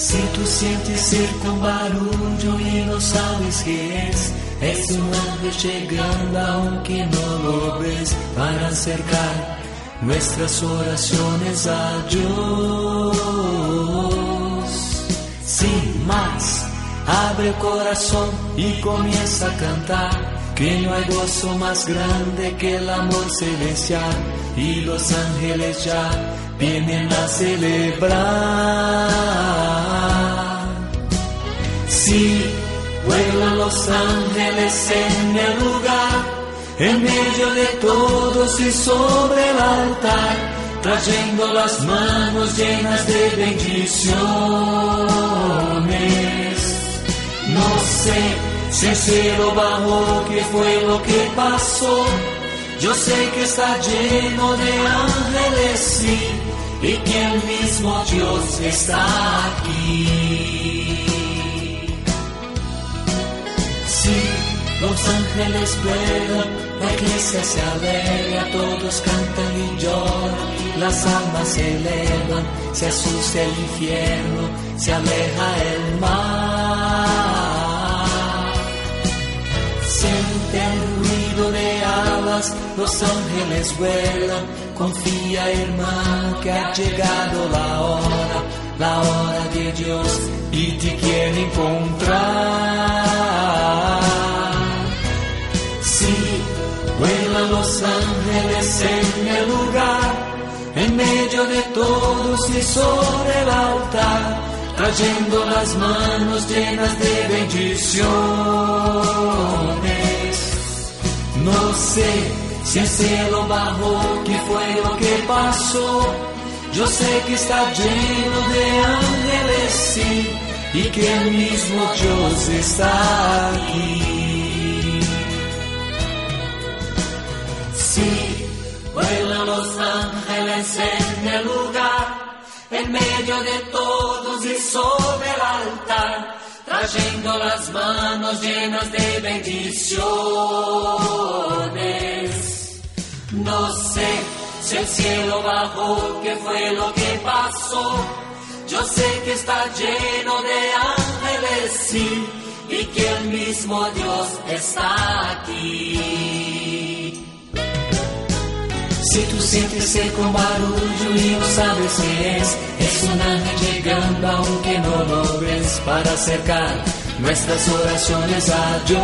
Si tú sientes cerca un barullo y no sabes qué es, es un ángel llegando aunque no lo ves para acercar nuestras oraciones a Dios. Sin más, abre el corazón y comienza a cantar. Que no hay gozo más grande que el amor celestial y los ángeles ya vienen a celebrar. Sí, vuelan los ángeles en el lugar, en medio de todos y sobre el altar, trayendo las manos llenas de bendiciones. No sé si el cielo bajó, qué fue lo que pasó. Yo sé que está lleno de ángeles, sí, y que el mismo Dios está aquí. Sí, los ángeles vuelan, la iglesia se alegra, todos cantan y lloran, las almas se elevan, se asusta el infierno, se aleja el mar. Alas, los ángeles vuelan. Confía, hermano, que ha llegado la hora, la hora de Dios y te quiere encontrar. Sí, vuelan los ángeles en el lugar, en medio de todos y sobre el altar trayendo las manos llenas de bendiciones. No sé si el cielo bajó, qué fue lo que pasó. Yo sé que está lleno de ángeles, sí, y que el mismo Dios está aquí. Sí, vuelan los ángeles en el lugar en medio de todos y sobre el altar, trayendo las manos llenas de bendiciones. No sé si el cielo bajó, qué fue lo que pasó. Yo sé que está lleno de ángeles, y que el mismo Dios está aquí. Si tú sientes cerca un barullo y no sabes qué es, es un ángel llegando aunque no lo ves para acercar nuestras oraciones a Dios.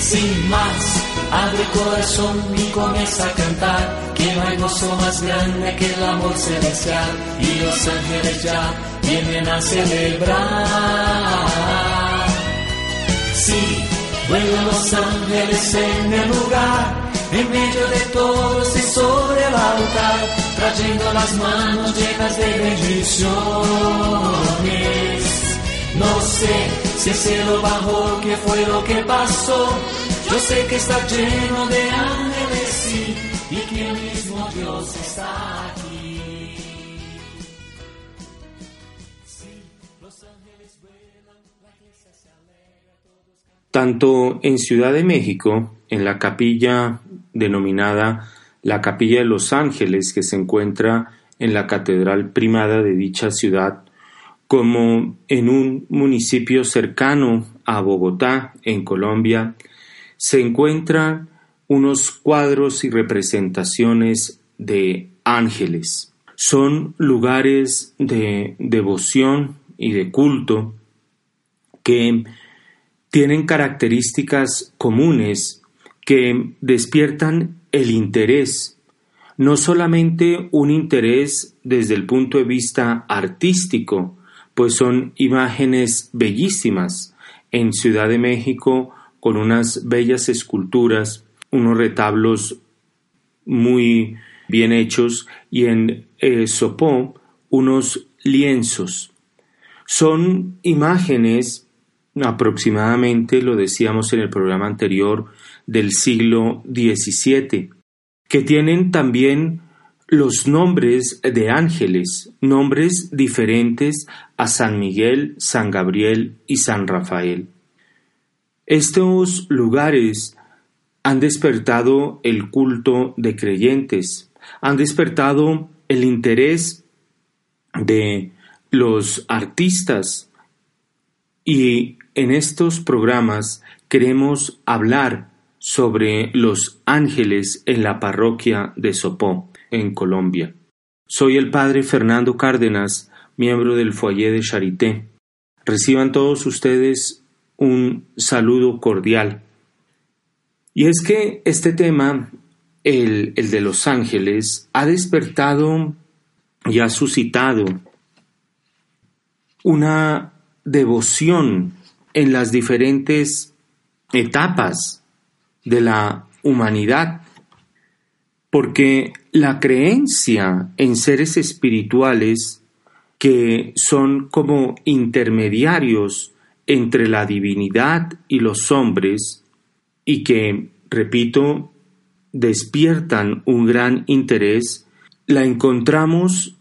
Sin más, abre el corazón y comienza a cantar, que no hay gozo más grande que el amor celestial y los ángeles ya vienen a celebrar. Sí, vuelan los ángeles en el lugar en medio de todos y sobre el altar, trayendo las manos llenas de bendiciones. No sé si el cielo bajó, qué fue lo que pasó. Yo sé que está lleno de ángeles, sí, y que el mismo Dios está aquí. Tanto en Ciudad de México, en la capilla denominada la Capilla de los Ángeles, que se encuentra en la Catedral Primada de dicha ciudad, como en un municipio cercano a Bogotá, en Colombia, se encuentran unos cuadros y representaciones de ángeles. Son lugares de devoción y de culto que tienen características comunes que despiertan el interés, no solamente un interés desde el punto de vista artístico, pues son imágenes bellísimas en Ciudad de México con unas bellas esculturas, unos retablos muy bien hechos y en eh, Sopó unos lienzos. Son imágenes aproximadamente, lo decíamos en el programa anterior, del siglo XVII, que tienen también los nombres de ángeles, nombres diferentes a San Miguel, San Gabriel y San Rafael. Estos lugares han despertado el culto de creyentes, han despertado el interés de los artistas y en estos programas queremos hablar sobre los ángeles en la parroquia de Sopó, en Colombia. Soy el padre Fernando Cárdenas, miembro del Foyer de Charité. Reciban todos ustedes un saludo cordial. Y es que este tema, el, el de los ángeles, ha despertado y ha suscitado una devoción en las diferentes etapas de la humanidad, porque la creencia en seres espirituales que son como intermediarios entre la divinidad y los hombres y que, repito, despiertan un gran interés, la encontramos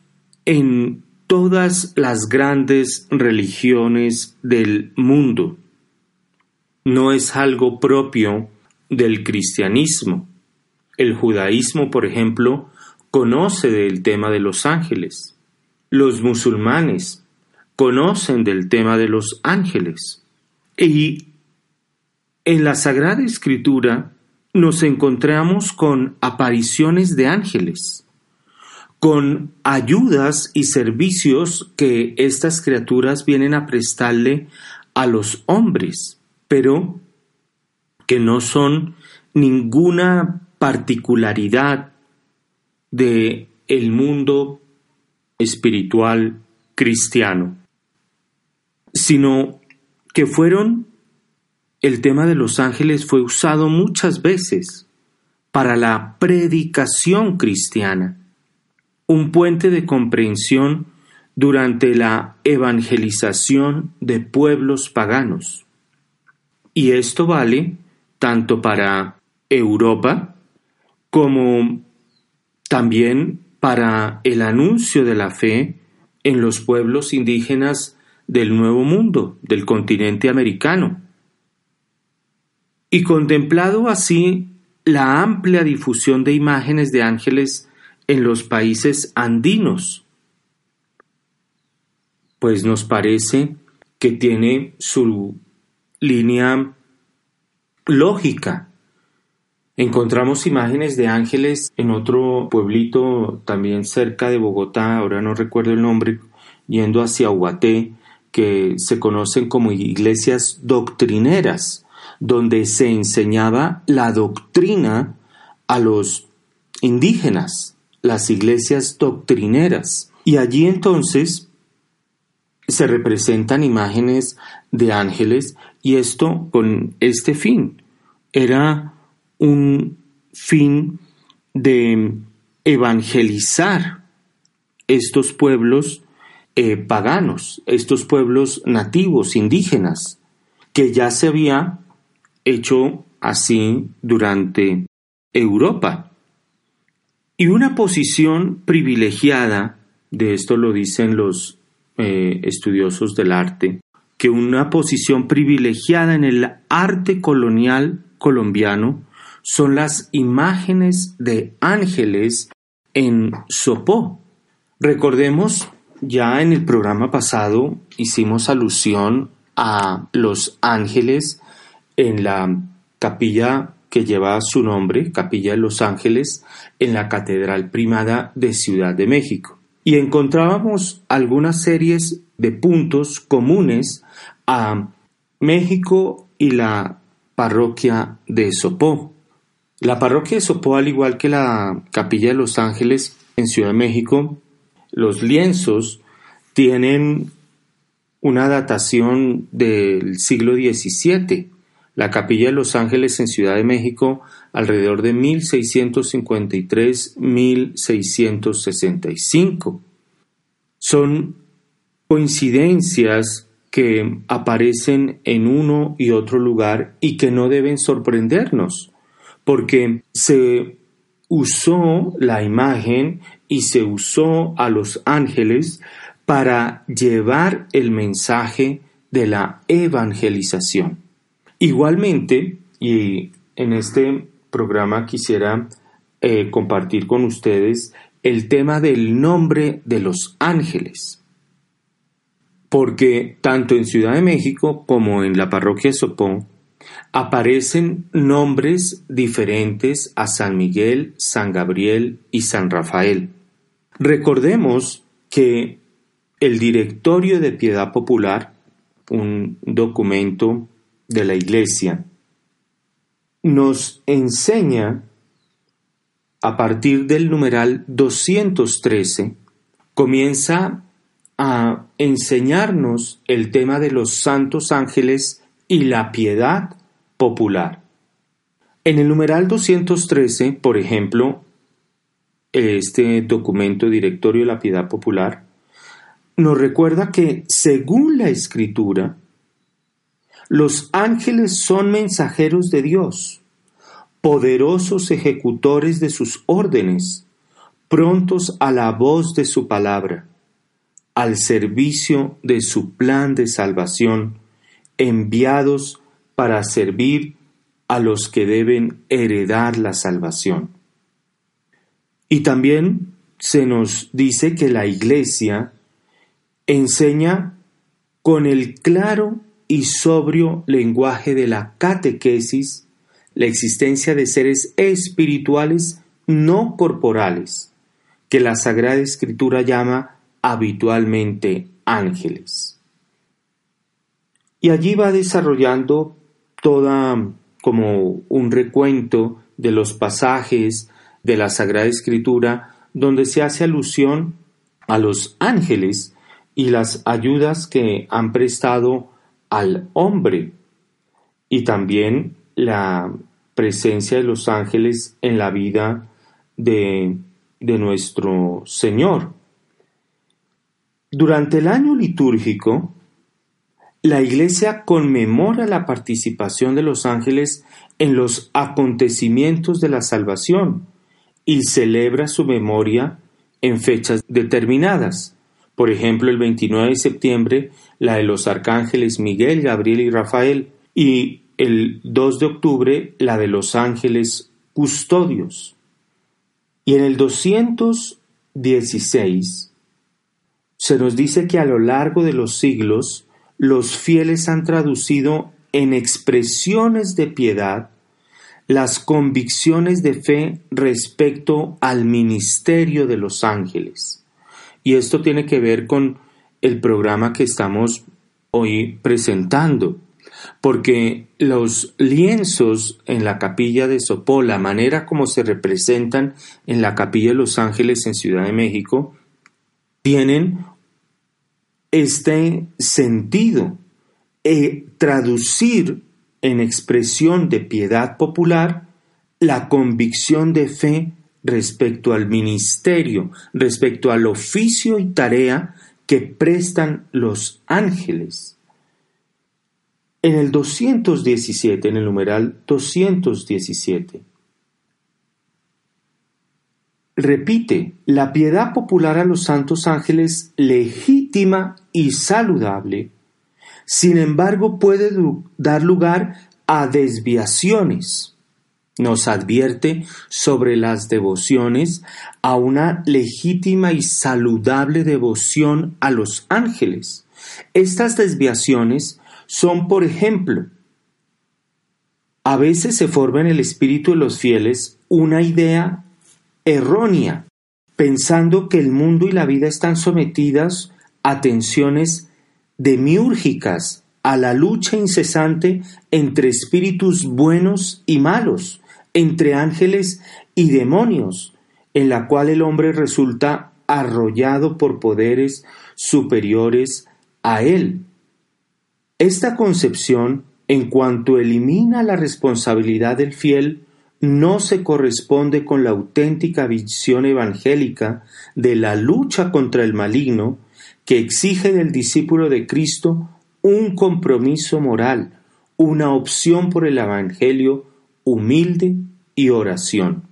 en todas las grandes religiones del mundo. No es algo propio del cristianismo. El judaísmo, por ejemplo, conoce del tema de los ángeles. Los musulmanes conocen del tema de los ángeles. Y en la Sagrada Escritura nos encontramos con apariciones de ángeles con ayudas y servicios que estas criaturas vienen a prestarle a los hombres, pero que no son ninguna particularidad de el mundo espiritual cristiano, sino que fueron el tema de los ángeles fue usado muchas veces para la predicación cristiana un puente de comprensión durante la evangelización de pueblos paganos. Y esto vale tanto para Europa como también para el anuncio de la fe en los pueblos indígenas del Nuevo Mundo, del continente americano. Y contemplado así la amplia difusión de imágenes de ángeles en los países andinos, pues nos parece que tiene su línea lógica. Encontramos imágenes de ángeles en otro pueblito también cerca de Bogotá, ahora no recuerdo el nombre, yendo hacia Huaté, que se conocen como iglesias doctrineras, donde se enseñaba la doctrina a los indígenas las iglesias doctrineras. Y allí entonces se representan imágenes de ángeles y esto con este fin. Era un fin de evangelizar estos pueblos eh, paganos, estos pueblos nativos, indígenas, que ya se había hecho así durante Europa. Y una posición privilegiada, de esto lo dicen los eh, estudiosos del arte, que una posición privilegiada en el arte colonial colombiano son las imágenes de ángeles en Sopó. Recordemos, ya en el programa pasado hicimos alusión a los ángeles en la capilla que lleva su nombre, Capilla de los Ángeles, en la Catedral Primada de Ciudad de México. Y encontrábamos algunas series de puntos comunes a México y la parroquia de Sopó. La parroquia de Sopó, al igual que la Capilla de los Ángeles en Ciudad de México, los lienzos tienen una datación del siglo XVII la Capilla de los Ángeles en Ciudad de México alrededor de 1653-1665. Son coincidencias que aparecen en uno y otro lugar y que no deben sorprendernos, porque se usó la imagen y se usó a los ángeles para llevar el mensaje de la evangelización. Igualmente, y en este programa quisiera eh, compartir con ustedes el tema del nombre de los ángeles. Porque tanto en Ciudad de México como en la parroquia Sopón aparecen nombres diferentes a San Miguel, San Gabriel y San Rafael. Recordemos que el Directorio de Piedad Popular, un documento de la Iglesia, nos enseña a partir del numeral 213, comienza a enseñarnos el tema de los santos ángeles y la piedad popular. En el numeral 213, por ejemplo, este documento directorio de la piedad popular, nos recuerda que, según la escritura, los ángeles son mensajeros de Dios, poderosos ejecutores de sus órdenes, prontos a la voz de su palabra, al servicio de su plan de salvación, enviados para servir a los que deben heredar la salvación. Y también se nos dice que la Iglesia enseña con el claro y sobrio lenguaje de la catequesis la existencia de seres espirituales no corporales, que la Sagrada Escritura llama habitualmente ángeles. Y allí va desarrollando toda como un recuento de los pasajes de la Sagrada Escritura donde se hace alusión a los ángeles y las ayudas que han prestado al hombre y también la presencia de los ángeles en la vida de, de nuestro Señor. Durante el año litúrgico, la Iglesia conmemora la participación de los ángeles en los acontecimientos de la salvación y celebra su memoria en fechas determinadas. Por ejemplo, el 29 de septiembre, la de los arcángeles Miguel, Gabriel y Rafael, y el 2 de octubre, la de los ángeles custodios. Y en el 216 se nos dice que a lo largo de los siglos los fieles han traducido en expresiones de piedad las convicciones de fe respecto al ministerio de los ángeles. Y esto tiene que ver con el programa que estamos hoy presentando, porque los lienzos en la capilla de Sopó, la manera como se representan en la capilla de los ángeles en Ciudad de México, tienen este sentido, e traducir en expresión de piedad popular la convicción de fe respecto al ministerio, respecto al oficio y tarea que prestan los ángeles. En el 217, en el numeral 217, repite, la piedad popular a los santos ángeles legítima y saludable, sin embargo puede dar lugar a desviaciones. Nos advierte sobre las devociones a una legítima y saludable devoción a los ángeles. Estas desviaciones son, por ejemplo, a veces se forma en el espíritu de los fieles una idea errónea, pensando que el mundo y la vida están sometidas a tensiones demiúrgicas, a la lucha incesante entre espíritus buenos y malos, entre ángeles y demonios, en la cual el hombre resulta arrollado por poderes superiores a él. Esta concepción, en cuanto elimina la responsabilidad del fiel, no se corresponde con la auténtica visión evangélica de la lucha contra el maligno que exige del discípulo de Cristo un compromiso moral, una opción por el Evangelio humilde y oración.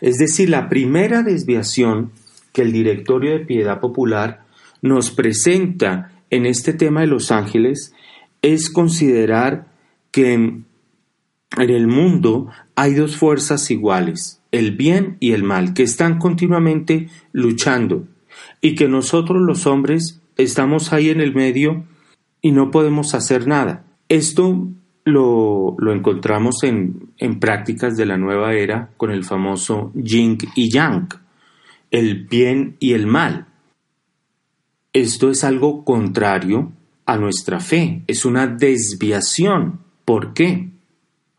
Es decir, la primera desviación que el Directorio de Piedad Popular nos presenta en este tema de los ángeles es considerar que en el mundo hay dos fuerzas iguales, el bien y el mal, que están continuamente luchando y que nosotros los hombres estamos ahí en el medio y no podemos hacer nada. Esto lo, encontramos en, en prácticas de la nueva era con el famoso yin y yang, el bien y el mal. Esto es algo contrario a nuestra fe, es una desviación. ¿Por qué?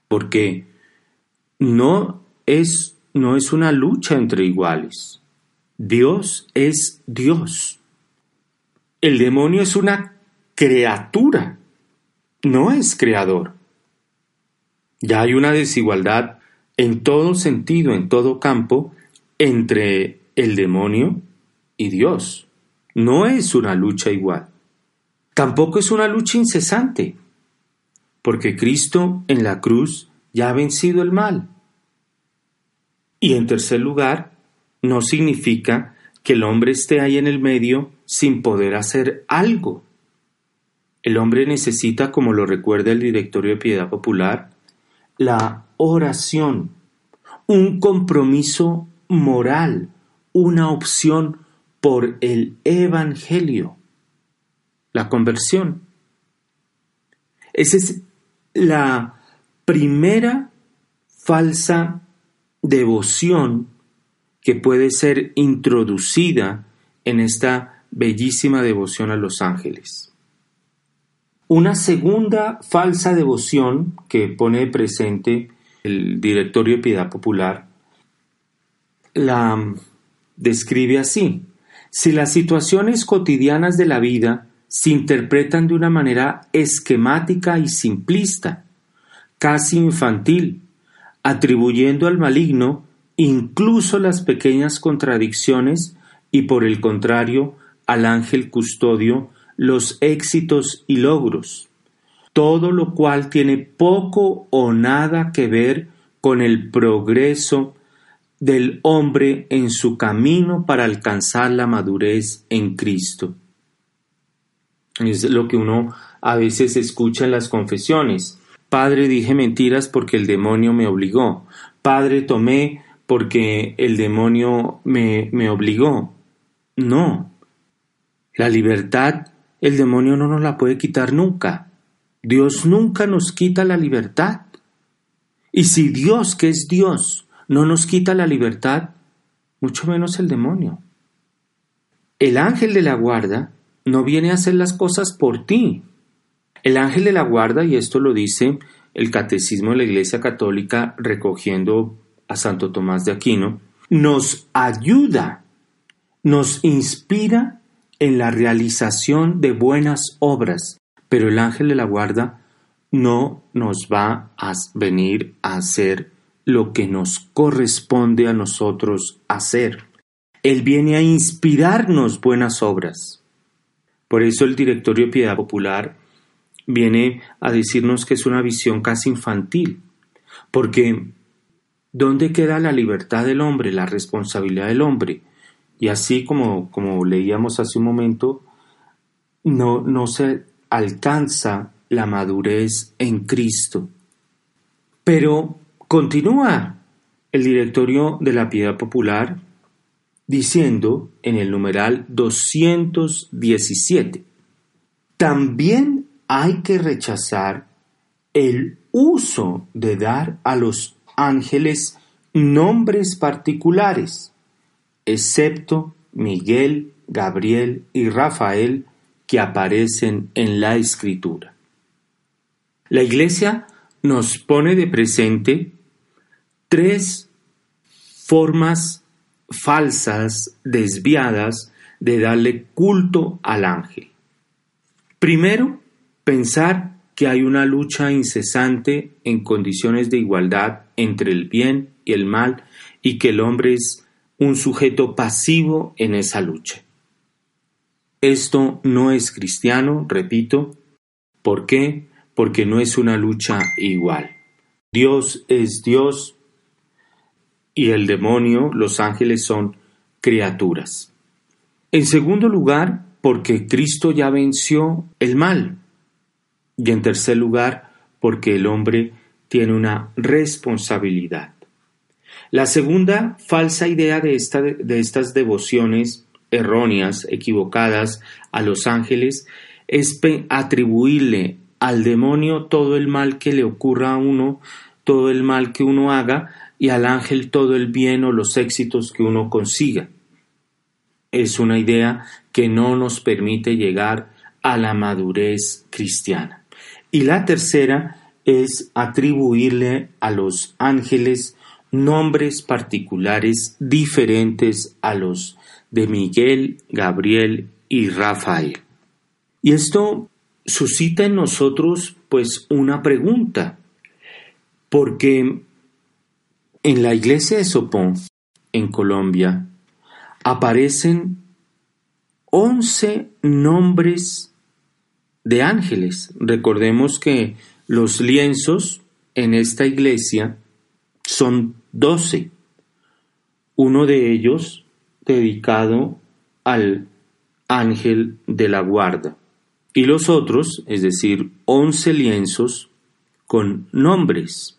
Porque no es, no es una lucha entre iguales. Dios es Dios. El demonio es una criatura, no es creador. Ya hay una desigualdad en todo sentido, en todo campo, entre el demonio y Dios. No es una lucha igual. Tampoco es una lucha incesante, porque Cristo en la cruz ya ha vencido el mal. Y en tercer lugar, no significa que el hombre esté ahí en el medio sin poder hacer algo. El hombre necesita, como lo recuerda el Directorio de Piedad Popular, la oración, un compromiso moral, una opción por el Evangelio, la conversión. Esa es la primera falsa devoción que puede ser introducida en esta bellísima devoción a los ángeles. Una segunda falsa devoción que pone presente el Directorio de Piedad Popular la describe así. Si las situaciones cotidianas de la vida se interpretan de una manera esquemática y simplista, casi infantil, atribuyendo al maligno incluso las pequeñas contradicciones y por el contrario al ángel custodio los éxitos y logros, todo lo cual tiene poco o nada que ver con el progreso del hombre en su camino para alcanzar la madurez en Cristo. Es lo que uno a veces escucha en las confesiones. Padre, dije mentiras porque el demonio me obligó. Padre, tomé porque el demonio me, me obligó. No. La libertad el demonio no nos la puede quitar nunca. Dios nunca nos quita la libertad. Y si Dios, que es Dios, no nos quita la libertad, mucho menos el demonio. El ángel de la guarda no viene a hacer las cosas por ti. El ángel de la guarda, y esto lo dice el Catecismo de la Iglesia Católica recogiendo a Santo Tomás de Aquino, nos ayuda, nos inspira en la realización de buenas obras, pero el ángel de la guarda no nos va a venir a hacer lo que nos corresponde a nosotros hacer. Él viene a inspirarnos buenas obras. Por eso el Directorio Piedad Popular viene a decirnos que es una visión casi infantil, porque ¿dónde queda la libertad del hombre, la responsabilidad del hombre? Y así como, como leíamos hace un momento, no, no se alcanza la madurez en Cristo. Pero Continúa el directorio de la piedad popular diciendo en el numeral 217, también hay que rechazar el uso de dar a los ángeles nombres particulares, excepto Miguel, Gabriel y Rafael que aparecen en la escritura. La Iglesia nos pone de presente tres formas falsas, desviadas, de darle culto al ángel. Primero, pensar que hay una lucha incesante en condiciones de igualdad entre el bien y el mal y que el hombre es un sujeto pasivo en esa lucha. Esto no es cristiano, repito, ¿Por qué? Porque no es una lucha igual. Dios es Dios y el demonio, los ángeles son criaturas. En segundo lugar, porque Cristo ya venció el mal. Y en tercer lugar, porque el hombre tiene una responsabilidad. La segunda falsa idea de, esta, de estas devociones erróneas, equivocadas a los ángeles, es atribuirle al demonio todo el mal que le ocurra a uno, todo el mal que uno haga, y al ángel todo el bien o los éxitos que uno consiga. Es una idea que no nos permite llegar a la madurez cristiana. Y la tercera es atribuirle a los ángeles nombres particulares diferentes a los de Miguel, Gabriel y Rafael. Y esto suscita en nosotros pues una pregunta, porque en la iglesia de Sopón, en Colombia, aparecen once nombres de ángeles. Recordemos que los lienzos en esta iglesia son doce. Uno de ellos dedicado al ángel de la guarda. Y los otros, es decir, once lienzos con nombres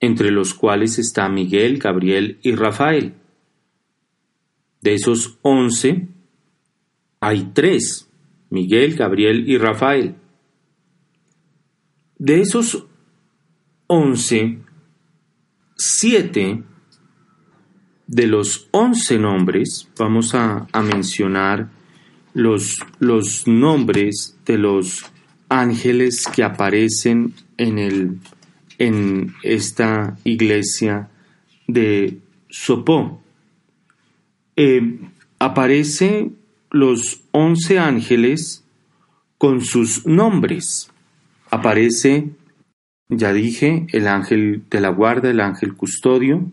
entre los cuales está Miguel, Gabriel y Rafael. De esos once, hay tres, Miguel, Gabriel y Rafael. De esos once, siete de los once nombres, vamos a, mencionar los, los nombres de los ángeles que aparecen en el en esta iglesia de Sopó. Eh, aparece los once ángeles con sus nombres. Aparece, ya dije, el ángel de la guarda, el ángel custodio,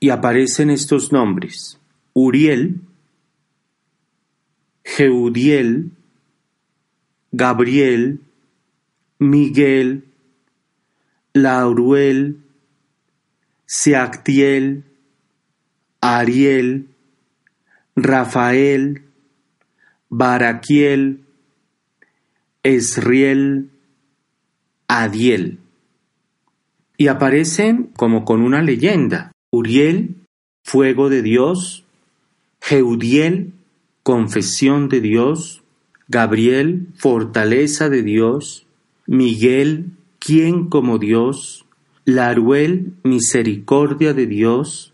y aparecen estos nombres. Uriel, Jeudiel, Gabriel, Miguel, Lauruel, Seactiel, Ariel, Rafael, Baraquiel, Esriel, Adiel. Y aparecen como con una leyenda. Uriel, fuego de Dios, Jeudiel, confesión de Dios, Gabriel, fortaleza de Dios, Miguel, ¿Quién como Dios? Laruel, misericordia de Dios.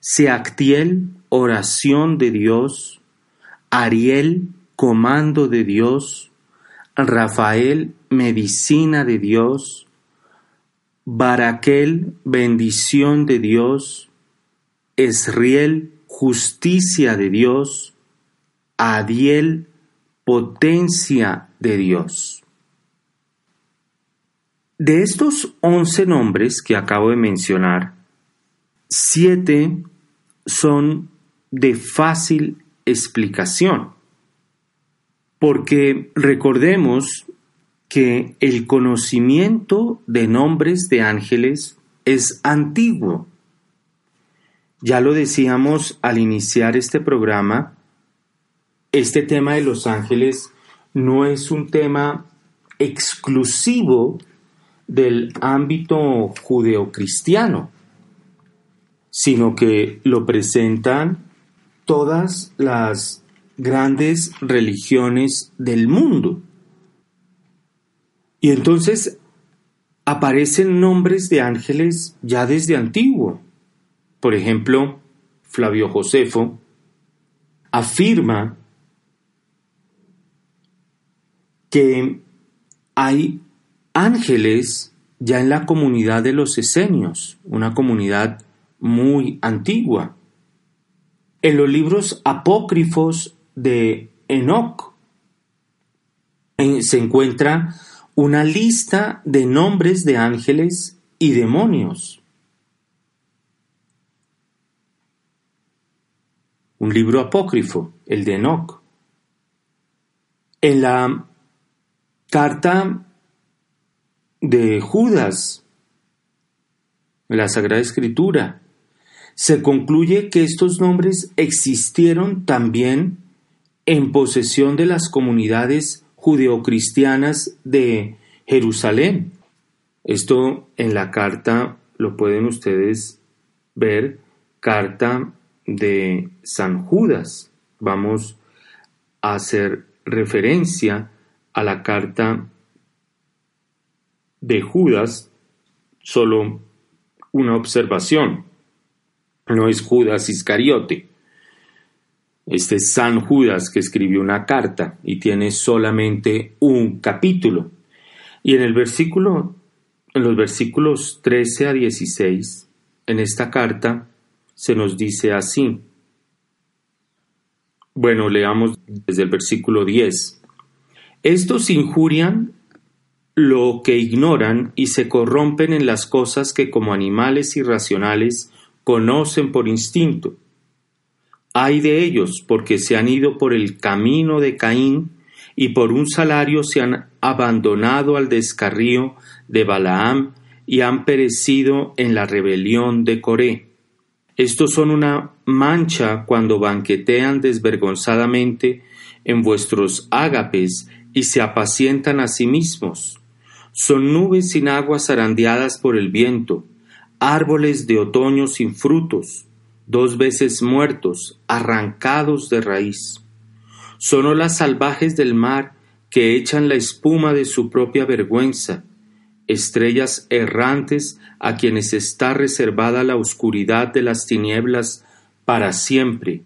Seactiel, oración de Dios. Ariel, comando de Dios. Rafael, medicina de Dios. Baraquel, bendición de Dios. Esriel, justicia de Dios. Adiel, potencia de Dios. De estos once nombres que acabo de mencionar, siete son de fácil explicación, porque recordemos que el conocimiento de nombres de ángeles es antiguo. Ya lo decíamos al iniciar este programa, este tema de los ángeles no es un tema exclusivo del ámbito judeocristiano, sino que lo presentan todas las grandes religiones del mundo. Y entonces aparecen nombres de ángeles ya desde antiguo. Por ejemplo, Flavio Josefo afirma que hay ángeles ya en la comunidad de los esenios, una comunidad muy antigua. En los libros apócrifos de Enoch se encuentra una lista de nombres de ángeles y demonios. Un libro apócrifo, el de Enoch. En la carta de Judas, la Sagrada Escritura, se concluye que estos nombres existieron también en posesión de las comunidades judeocristianas de Jerusalén. Esto en la carta lo pueden ustedes ver, carta de San Judas. Vamos a hacer referencia a la carta de Judas, solo una observación. No es Judas Iscariote. Este es San Judas que escribió una carta y tiene solamente un capítulo. Y en el versículo, en los versículos 13 a 16, en esta carta se nos dice así. Bueno, leamos desde el versículo 10. Estos injurian lo que ignoran y se corrompen en las cosas que como animales irracionales conocen por instinto. Hay de ellos porque se han ido por el camino de Caín y por un salario se han abandonado al descarrío de Balaam y han perecido en la rebelión de Coré. Estos son una mancha cuando banquetean desvergonzadamente en vuestros ágapes y se apacientan a sí mismos. Son nubes sin aguas zarandeadas por el viento, árboles de otoño sin frutos, dos veces muertos, arrancados de raíz. Son olas salvajes del mar que echan la espuma de su propia vergüenza, estrellas errantes a quienes está reservada la oscuridad de las tinieblas para siempre.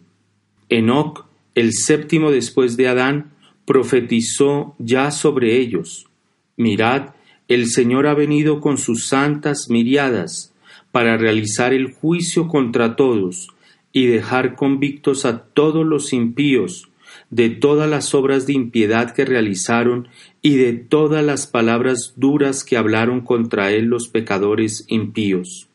Enoc, el séptimo después de Adán, profetizó ya sobre ellos. Mirad, el Señor ha venido con sus santas miriadas para realizar el juicio contra todos y dejar convictos a todos los impíos de todas las obras de impiedad que realizaron y de todas las palabras duras que hablaron contra él los pecadores impíos.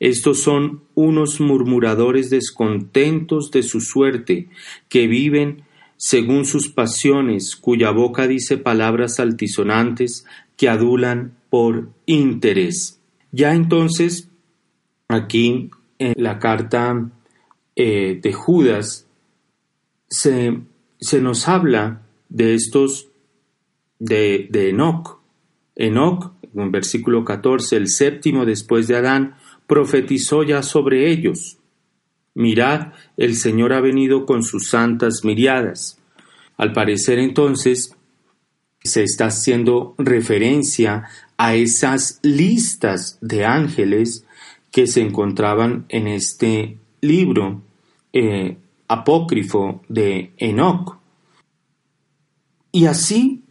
Estos son unos murmuradores descontentos de su suerte, que viven según sus pasiones, cuya boca dice palabras altisonantes que adulan por interés. Ya entonces, aquí en la carta eh, de Judas, se, se nos habla de estos de, Enoch. Enoch, en versículo 14, el séptimo después de Adán, profetizó ya sobre ellos. Mirad, el Señor ha venido con sus santas miriadas. Al parecer entonces se está haciendo referencia a esas listas de ángeles que se encontraban en este libro eh, apócrifo de Enoch. Y así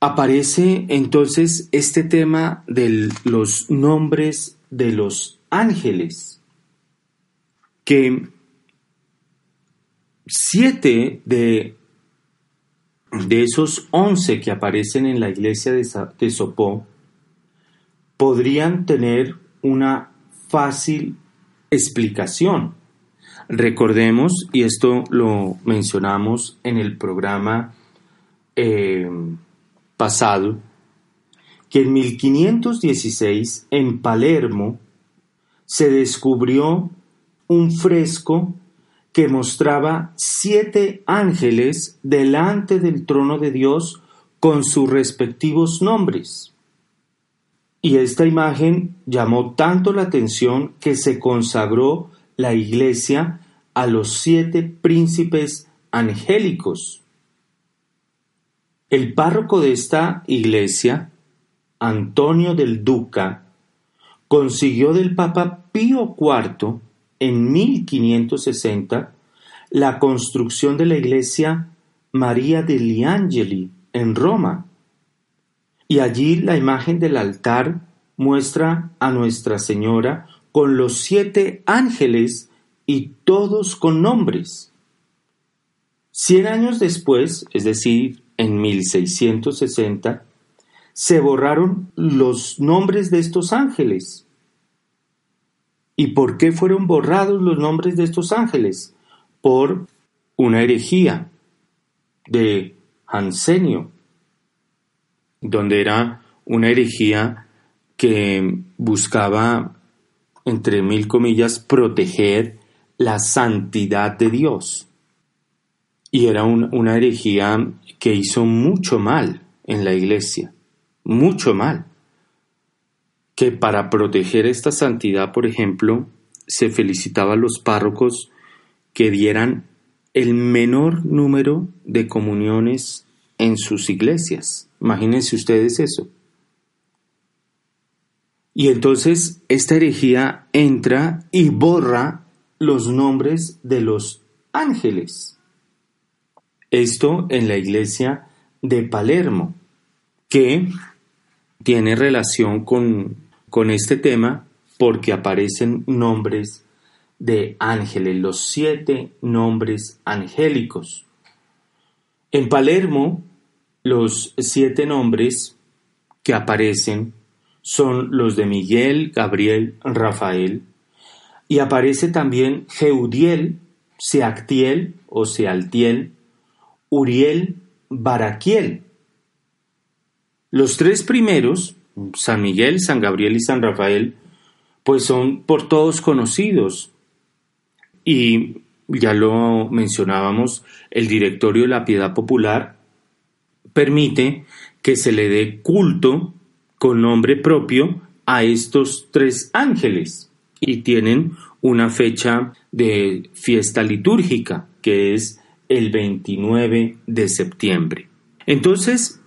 aparece entonces este tema de los nombres de los ángeles, que siete de, de esos once que aparecen en la iglesia de, de Sopó podrían tener una fácil explicación. Recordemos, y esto lo mencionamos en el programa eh, pasado, que en 1516 en Palermo se descubrió un fresco que mostraba siete ángeles delante del trono de Dios con sus respectivos nombres. Y esta imagen llamó tanto la atención que se consagró la iglesia a los siete príncipes angélicos. El párroco de esta iglesia, Antonio del Duca, consiguió del Papa Pío IV en 1560 la construcción de la iglesia María degli Angeli en Roma. Y allí la imagen del altar muestra a Nuestra Señora con los siete ángeles y todos con nombres. Cien años después, es decir, en 1660, se borraron los nombres de estos ángeles. ¿Y por qué fueron borrados los nombres de estos ángeles? Por una herejía de Hansenio. Donde era una herejía que buscaba, entre mil comillas, proteger la santidad de Dios. Y era una herejía que hizo mucho mal en la iglesia, mucho mal. Que para proteger esta santidad, por ejemplo, se felicitaba a los párrocos que dieran el menor número de comuniones en sus iglesias. Imagínense ustedes eso. Y entonces esta herejía entra y borra los nombres de los ángeles. Esto en la iglesia de Palermo, que tiene relación con, con este tema porque aparecen nombres de ángeles, los siete nombres angélicos. En Palermo, los siete nombres que aparecen son los de Miguel, Gabriel, Rafael, y aparece también Jeudiel, Seactiel o Sealtiel, Uriel, Baraquiel. Los tres primeros, San Miguel, San Gabriel y San Rafael, pues son por todos conocidos. Y ya lo mencionábamos, el directorio de la piedad popular permite que se le dé culto con nombre propio a estos tres ángeles y tienen una fecha de fiesta litúrgica que es el 29 de septiembre. Entonces,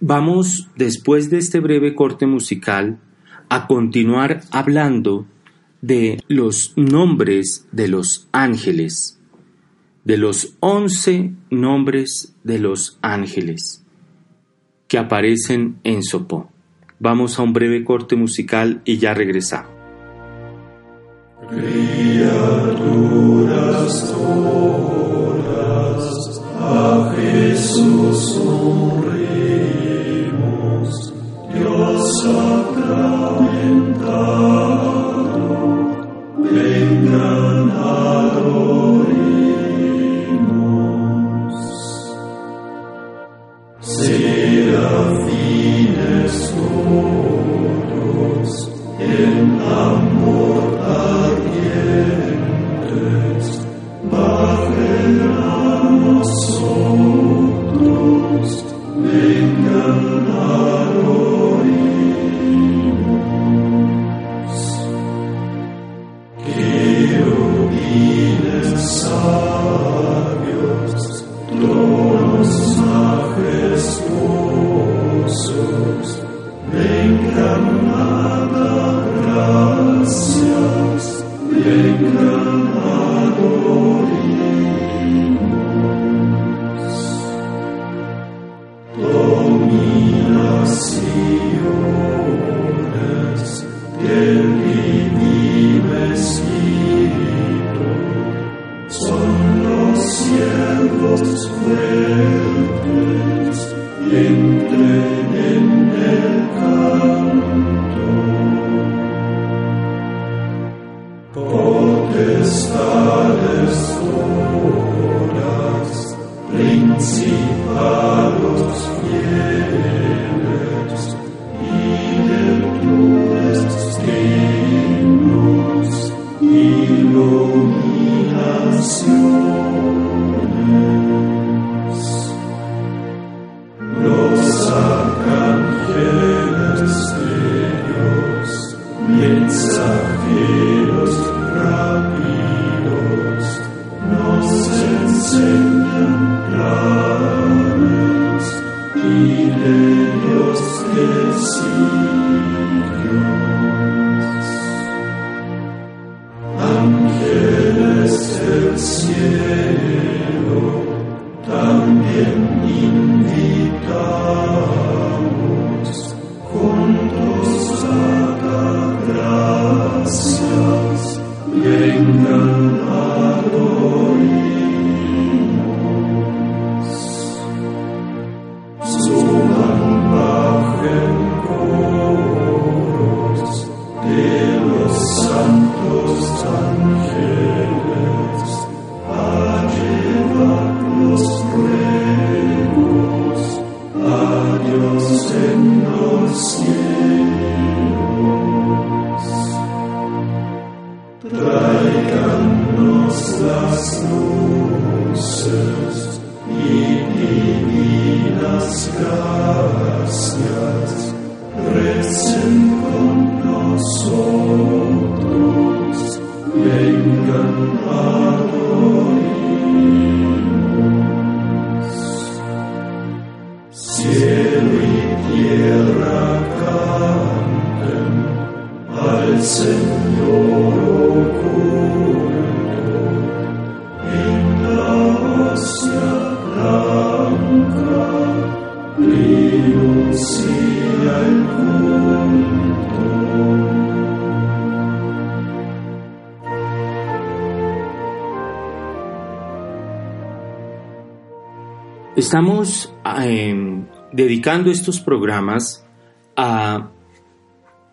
vamos después de este breve corte musical a continuar hablando de los nombres de los ángeles, de los once nombres de los ángeles que aparecen en Sopó. Vamos a un breve corte musical y ya regresamos. a Jesús Dios mensajeros Estamos eh, dedicando estos programas a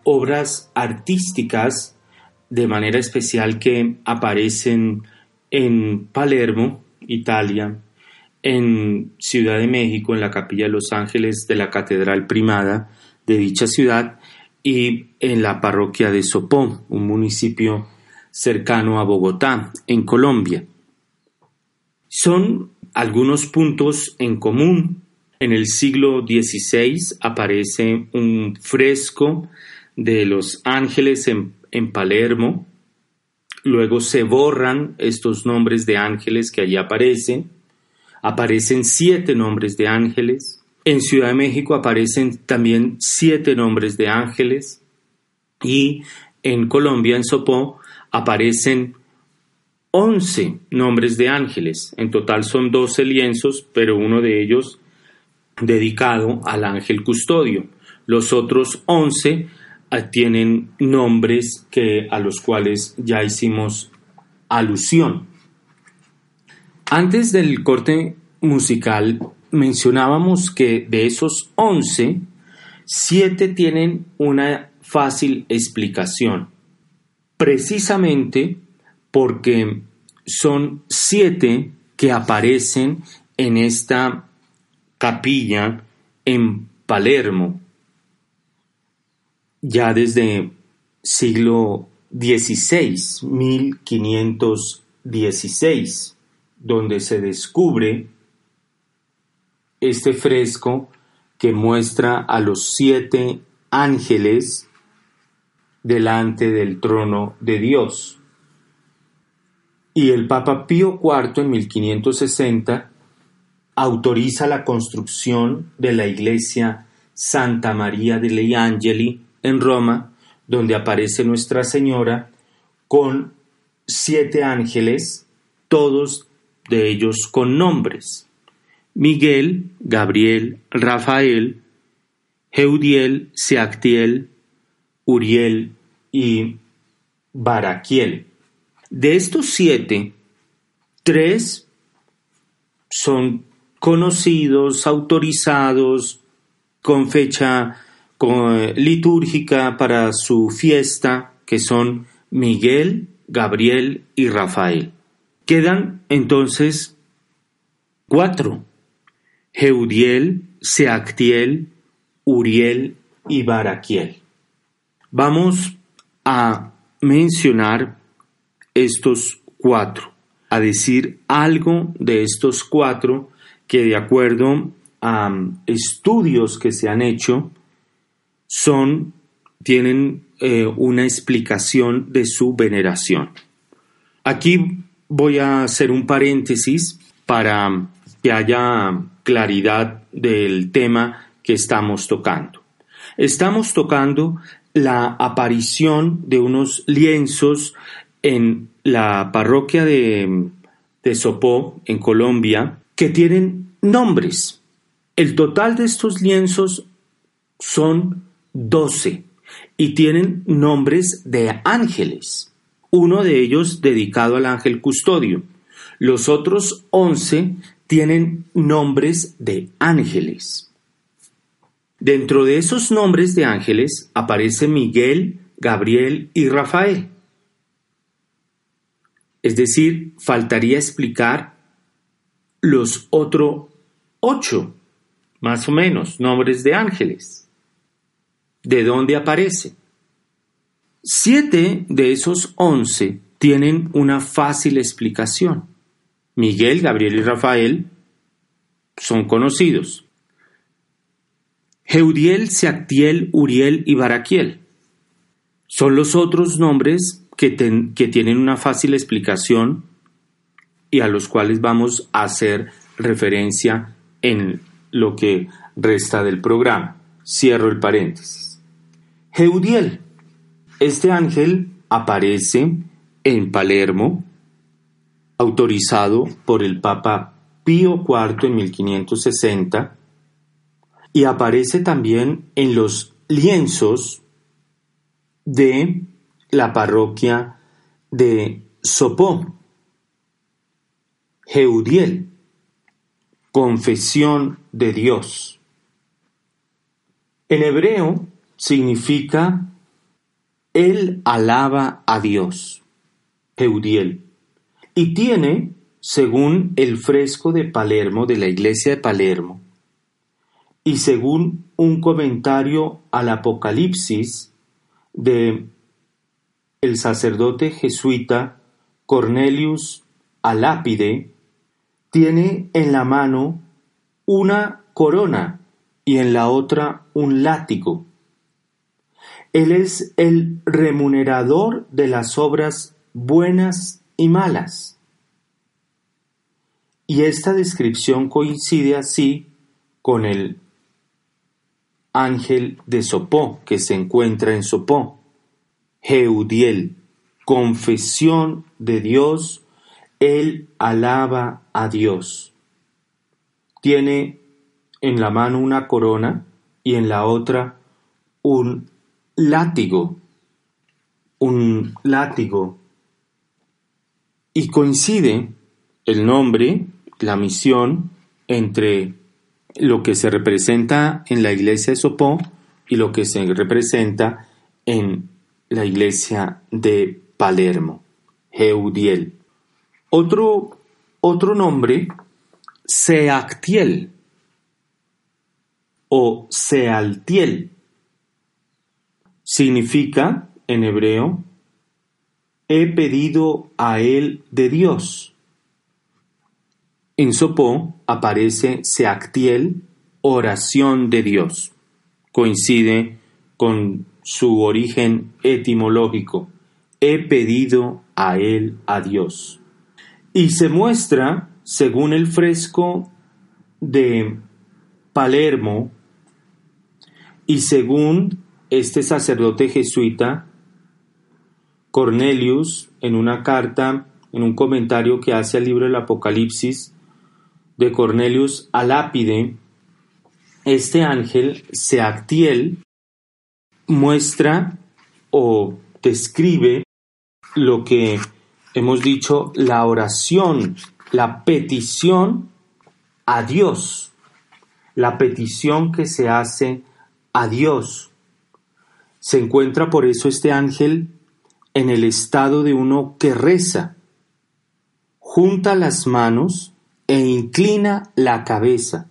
obras artísticas de manera especial que aparecen en Palermo, Italia, en Ciudad de México, en la Capilla de los Ángeles de la Catedral Primada de dicha ciudad y en la parroquia de Sopó, un municipio cercano a Bogotá, en Colombia. Son algunos puntos en común. En el siglo XVI aparece un fresco de los ángeles en, Palermo. Luego se borran estos nombres de ángeles que allí aparecen. Aparecen siete nombres de ángeles. En Ciudad de México aparecen también siete nombres de ángeles. Y en Colombia, en Sopó, aparecen 11 nombres de ángeles. En total son 12 lienzos, pero uno de ellos dedicado al ángel custodio. Los otros 11 tienen nombres que, a los cuales ya hicimos alusión. Antes del corte musical mencionábamos que de esos 11, 7 tienen una fácil explicación. Precisamente porque son siete que aparecen en esta capilla en Palermo, ya desde siglo XVI, 1516, donde se descubre este fresco que muestra a los siete ángeles delante del trono de Dios. Y el Papa Pío IV en 1560 autoriza la construcción de la iglesia Santa María degli Angeli en Roma, donde aparece Nuestra Señora con siete ángeles, todos de ellos con nombres. Miguel, Gabriel, Rafael, Jeudiel, Seactiel, Uriel y Baraquiel. De estos siete, tres son conocidos, autorizados, con fecha con, litúrgica para su fiesta, que son Miguel, Gabriel y Rafael. Quedan entonces cuatro, Jeudiel, Seactiel, Uriel y Baraquiel. Vamos a mencionar estos cuatro, a decir algo de estos cuatro que de acuerdo a um, estudios que se han hecho son tienen eh, una explicación de su veneración. Aquí voy a hacer un paréntesis para que haya claridad del tema que estamos tocando. Estamos tocando la aparición de unos lienzos en la parroquia de, de Sopó, en Colombia, que tienen nombres. El total de estos lienzos son 12 y tienen nombres de ángeles, uno de ellos dedicado al ángel custodio. Los otros 11 tienen nombres de ángeles. Dentro de esos nombres de ángeles aparece Miguel, Gabriel y Rafael. Es decir, faltaría explicar los otros ocho, más o menos, nombres de ángeles. ¿De dónde aparece? Siete de esos once tienen una fácil explicación. Miguel, Gabriel y Rafael son conocidos. Jeudiel, Seactiel, Uriel y Baraquiel son los otros nombres que, tienen una fácil explicación y a los cuales vamos a hacer referencia en lo que resta del programa. Cierro el paréntesis. Jeudiel. Este ángel aparece en Palermo, autorizado por el Papa Pío IV en 1560, y aparece también en los lienzos de la parroquia de Sopó. Jeudiel, confesión de Dios. En hebreo significa Él alaba a Dios, Jeudiel, y tiene, según el fresco de Palermo, de la iglesia de Palermo, y según un comentario al Apocalipsis de el sacerdote jesuita Cornelius Alápide, tiene en la mano una corona y en la otra un látigo. Él es el remunerador de las obras buenas y malas. Y esta descripción coincide así con el ángel de Sopó que se encuentra en Sopó. Jeudiel, confesión de Dios, él alaba a Dios. Tiene en la mano una corona y en la otra un látigo, un látigo. Y coincide el nombre, la misión, entre lo que se representa en la iglesia de Sopó y lo que se representa en la iglesia de Palermo, Jeudiel. Otro, otro nombre, Seactiel o Sealtiel, significa en hebreo, he pedido a él de Dios en Sopó aparece Seactiel, oración de Dios. Coincide con su origen etimológico. He pedido a él a Dios. Y se muestra, según el fresco de Palermo, y según este sacerdote jesuita, Cornelius, en una carta, en un comentario que hace al libro del Apocalipsis, de Cornelius a lápide, este ángel, Seactiel, muestra o describe lo que hemos dicho, la oración, la petición a Dios, la petición que se hace a Dios. Se encuentra por eso este ángel en el estado de uno que reza, junta las manos e inclina la cabeza.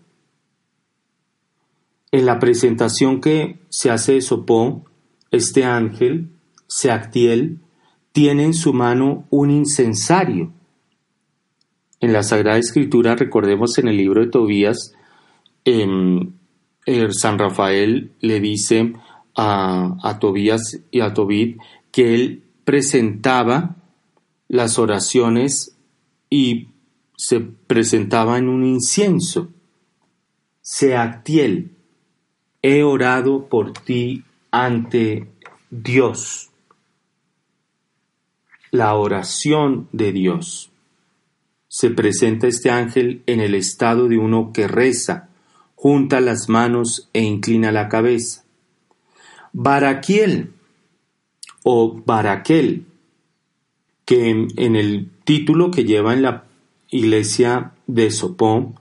En la presentación que se hace de Sopó, este ángel, Seactiel, tiene en su mano un incensario. En la Sagrada Escritura, recordemos en el libro de Tobías, em, San Rafael le dice a, a Tobías y a Tobit que él presentaba las oraciones y se presentaba en un incienso. Seactiel, he orado por ti ante Dios. La oración de Dios. Se presenta este ángel en el estado de uno que reza, junta las manos e inclina la cabeza. Baraquiel o Baraquel, que en el título que lleva en la iglesia de Sopó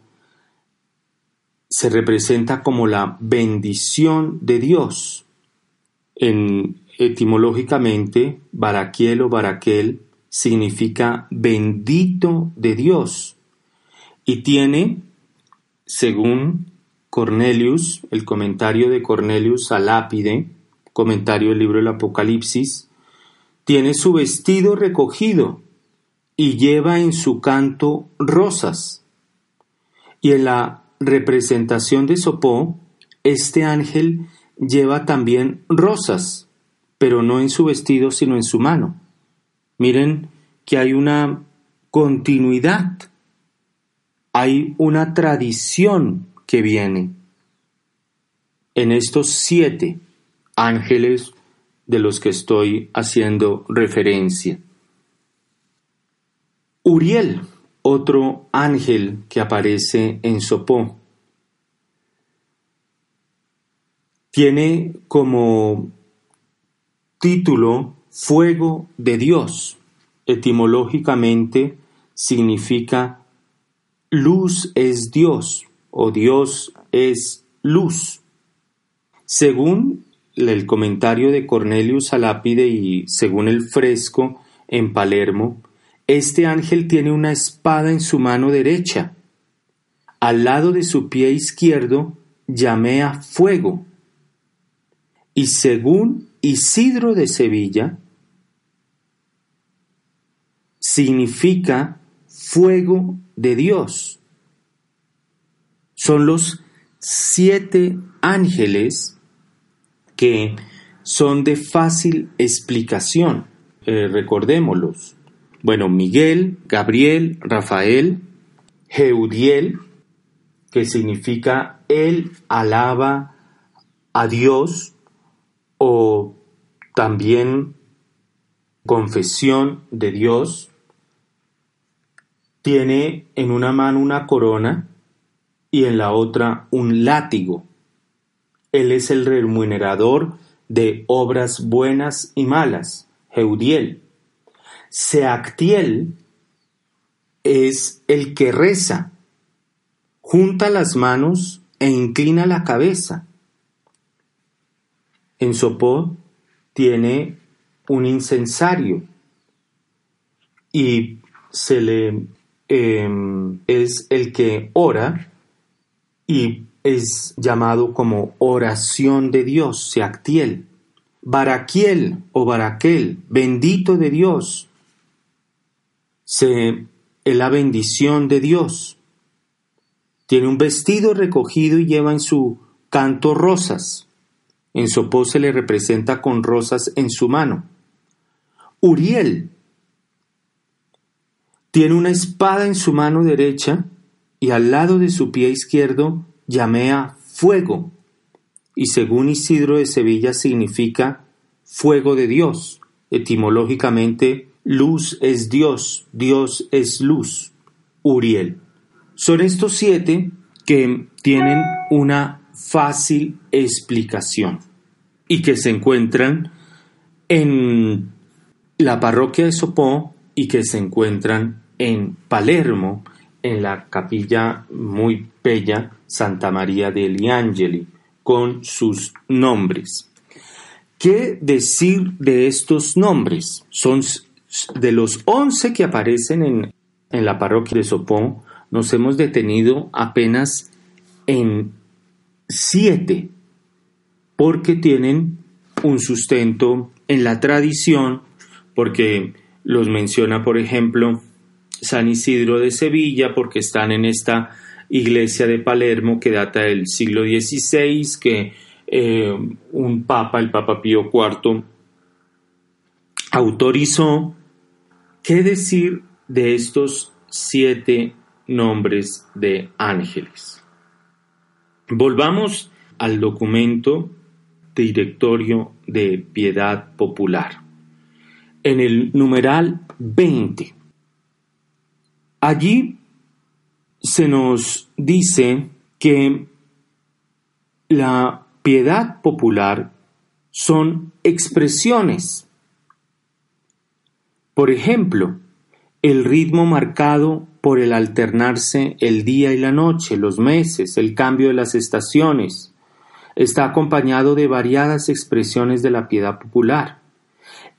se representa como la bendición de Dios. En, etimológicamente, Baraquiel o Baraquel significa bendito de Dios y tiene, según Cornelius, el comentario de Cornelius a lápide, comentario del libro del Apocalipsis, tiene su vestido recogido y lleva en su canto rosas. Y en la representación de Sopó, este ángel lleva también rosas, pero no en su vestido, sino en su mano. Miren que hay una continuidad, hay una tradición que viene en estos siete ángeles de los que estoy haciendo referencia. Uriel, otro ángel que aparece en Sopó, tiene como título Fuego de Dios. Etimológicamente significa luz es Dios o Dios es luz. Según el comentario de Cornelius Alápide y según el fresco en Palermo, este ángel tiene una espada en su mano derecha. Al lado de su pie izquierdo llamea fuego. Y según Isidro de Sevilla, significa fuego de Dios. Son los siete ángeles que son de fácil explicación. Eh, recordémoslos. Bueno, Miguel, Gabriel, Rafael, Jeudiel, que significa él alaba a Dios, o también confesión de Dios, tiene en una mano una corona y en la otra un látigo. Él es el remunerador de obras buenas y malas, Jeudiel. Seactiel es el que reza, junta las manos e inclina la cabeza. En Sopó tiene un incensario y se le em, es el que ora y es llamado como oración de Dios, Seactiel. Baraquiel o Baraquel, bendito de Dios. Se es la bendición de Dios. Tiene un vestido recogido y lleva en su canto rosas. En Sopó se le representa con rosas en su mano. Uriel tiene una espada en su mano derecha y al lado de su pie izquierdo llamea fuego, y según Isidro de Sevilla significa fuego de Dios. Etimológicamente, luz es Dios, Dios es luz. Uriel. Son estos siete que tienen una fácil explicación y que se encuentran en la parroquia de Sopó y que se encuentran en Palermo, en la capilla muy bella Santa María degli Angeli, con sus nombres. ¿Qué decir de estos nombres? Son de los once que aparecen en, en la parroquia de Sopó, nos hemos detenido apenas en siete, porque tienen un sustento en la tradición, porque los menciona, por ejemplo, San Isidro de Sevilla, porque están en esta iglesia de Palermo que data del siglo XVI, que eh, un papa, el Papa Pío IV, autorizó. ¿Qué decir de estos siete nombres de ángeles? Volvamos al documento Directorio de Piedad Popular. En el numeral 20. Allí se nos dice que la piedad popular son expresiones. Por ejemplo, el ritmo marcado por el alternarse el día y la noche, los meses, el cambio de las estaciones, está acompañado de variadas expresiones de la piedad popular.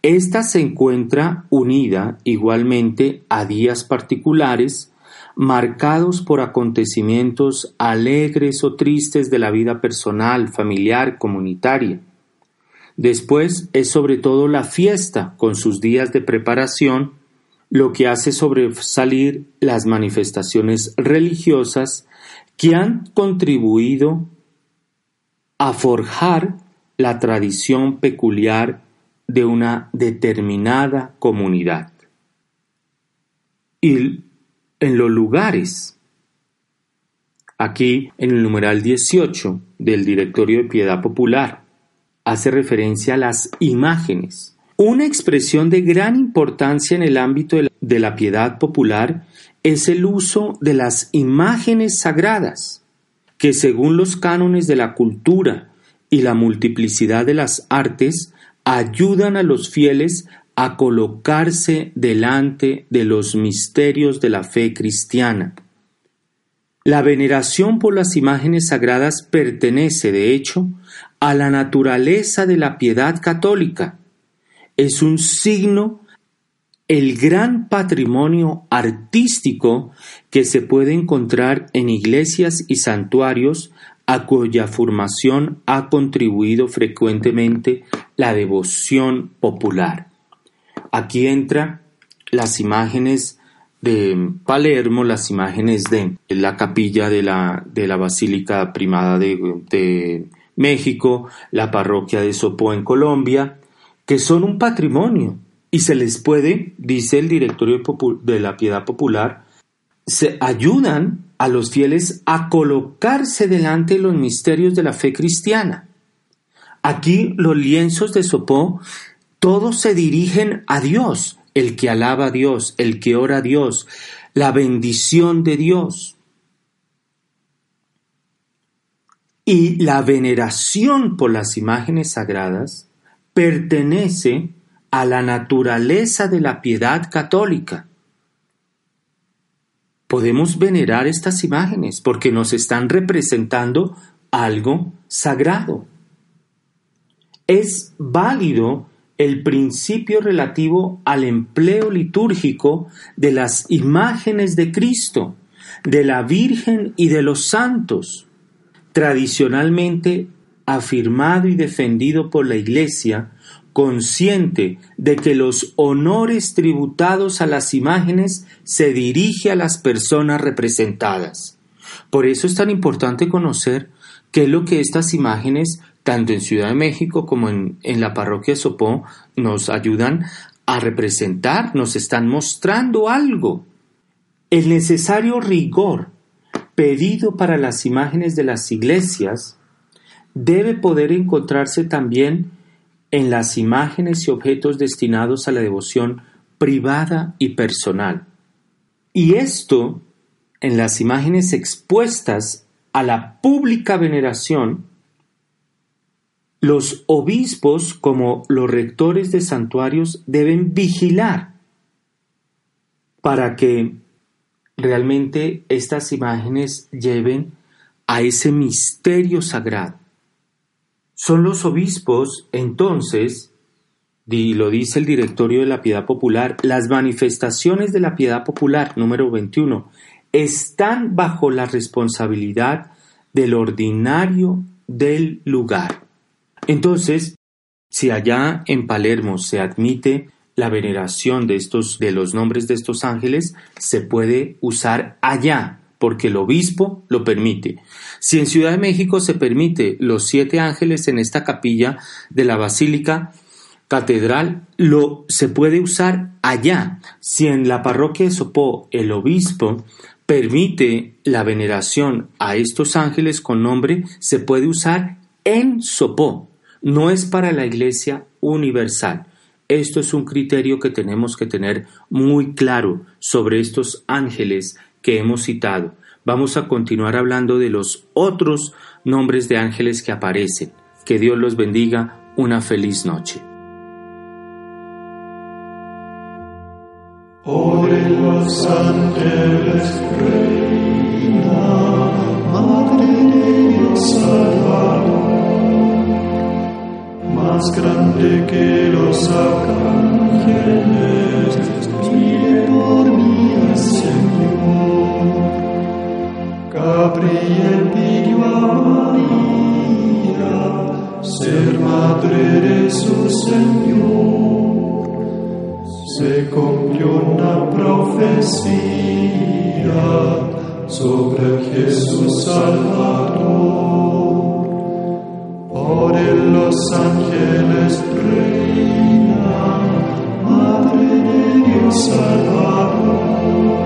Esta se encuentra unida igualmente a días particulares marcados por acontecimientos alegres o tristes de la vida personal, familiar, comunitaria. Después es sobre todo la fiesta, con sus días de preparación, lo que hace sobresalir las manifestaciones religiosas que han contribuido a forjar la tradición peculiar de una determinada comunidad. Y en los lugares, aquí en el numeral 18 del Directorio de Piedad Popular, hace referencia a las imágenes. Una expresión de gran importancia en el ámbito de la piedad popular es el uso de las imágenes sagradas, que según los cánones de la cultura y la multiplicidad de las artes, ayudan a los fieles a colocarse delante de los misterios de la fe cristiana. La veneración por las imágenes sagradas pertenece, de hecho, a la naturaleza de la piedad católica. Es un signo, el gran patrimonio artístico que se puede encontrar en iglesias y santuarios a cuya formación ha contribuido frecuentemente la devoción popular. Aquí entran las imágenes de Palermo, las imágenes de la capilla de la, de la Basílica Primada de, de México, la parroquia de Sopó en Colombia, que son un patrimonio y se les puede, dice el directorio de la Piedad Popular, se ayudan a los fieles a colocarse delante de los misterios de la fe cristiana. Aquí los lienzos de Sopó todos se dirigen a Dios, el que alaba a Dios, el que ora a Dios, la bendición de Dios. Y la veneración por las imágenes sagradas pertenece a la naturaleza de la piedad católica. Podemos venerar estas imágenes porque nos están representando algo sagrado. Es válido el principio relativo al empleo litúrgico de las imágenes de Cristo, de la Virgen y de los santos, tradicionalmente afirmado y defendido por la Iglesia, consciente de que los honores tributados a las imágenes se dirige a las personas representadas. Por eso es tan importante conocer qué es lo que estas imágenes, tanto en Ciudad de México como en, en la parroquia Sopó, nos ayudan a representar, nos están mostrando algo. El necesario rigor pedido para las imágenes de las iglesias debe poder encontrarse también en las imágenes y objetos destinados a la devoción privada y personal. Y esto en las imágenes expuestas a la pública veneración, los obispos como los rectores de santuarios deben vigilar para que realmente estas imágenes lleven a ese misterio sagrado. Son los obispos, entonces, y lo dice el directorio de la piedad popular, las manifestaciones de la piedad popular, número 21, están bajo la responsabilidad del ordinario del lugar. Entonces, si allá en Palermo se admite la veneración de estos de los nombres de estos ángeles, se puede usar allá porque el obispo lo permite. Si en Ciudad de México se permite los siete ángeles en esta capilla de la Basílica Catedral, lo se puede usar allá. Si en la parroquia de Sopó el obispo permite la veneración a estos ángeles con nombre, se puede usar en Sopó. No es para la Iglesia universal. Esto es un criterio que tenemos que tener muy claro sobre estos ángeles que hemos citado. Vamos a continuar hablando de los otros nombres de ángeles que aparecen. Que Dios los bendiga. Una feliz noche. Madre de Dios más grande que los arcángeles, pide por mí al Señor. Gabriel pidió a María ser madre de su Señor. Se cumplió una profecía sobre Jesús Salvador. Los ángeles reinan, Madre de Dios Salvador.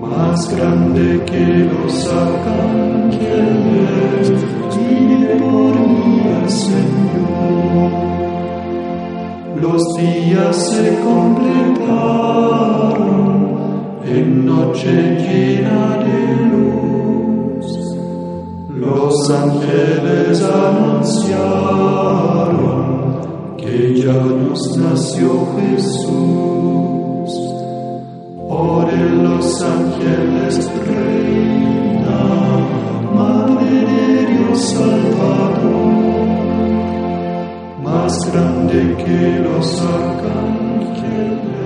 Más grande que los ángeles, pide por mí al Señor. Los días se completaron en noche llena de luz los ángeles anunciaron que ya nos nació Jesús. Oren los ángeles, reina, Madre de Dios Salvador, más grande que los arcángeles.